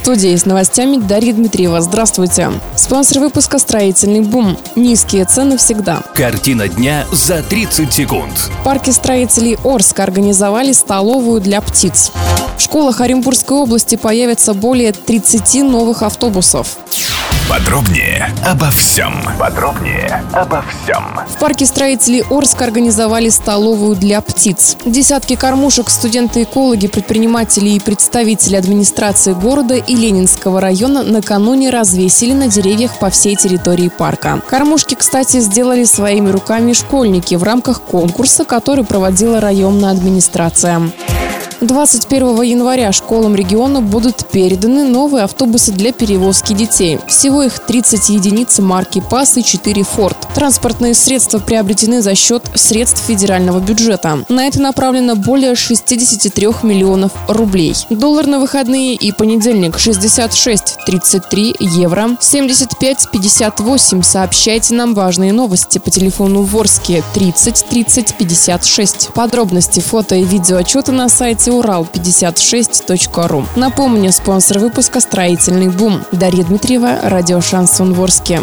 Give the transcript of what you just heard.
В студии с новостями Дарья Дмитриева. Здравствуйте. Спонсор выпуска «Строительный бум». Низкие цены всегда. Картина дня за 30 секунд. В парке строителей Орска организовали столовую для птиц. В школах Оренбургской области появится более 30 новых автобусов. Подробнее обо всем. Подробнее обо всем. В парке строителей Орска организовали столовую для птиц. Десятки кормушек студенты-экологи, предприниматели и представители администрации города и Ленинского района накануне развесили на деревьях по всей территории парка. Кормушки, кстати, сделали своими руками школьники в рамках конкурса, который проводила районная администрация. 21 января школам региона будут переданы новые автобусы для перевозки детей. Всего их 30 единиц марки ПАС и 4 Форд. Транспортные средства приобретены за счет средств федерального бюджета. На это направлено более 63 миллионов рублей. Доллар на выходные и понедельник 66,33 евро, 75,58. Сообщайте нам важные новости по телефону Ворске 30 30 56. Подробности, фото и видеоотчеты на сайте урал56.ру. Напомню, спонсор выпуска «Строительный бум». Дарья Дмитриева, радио «Шансон Ворске».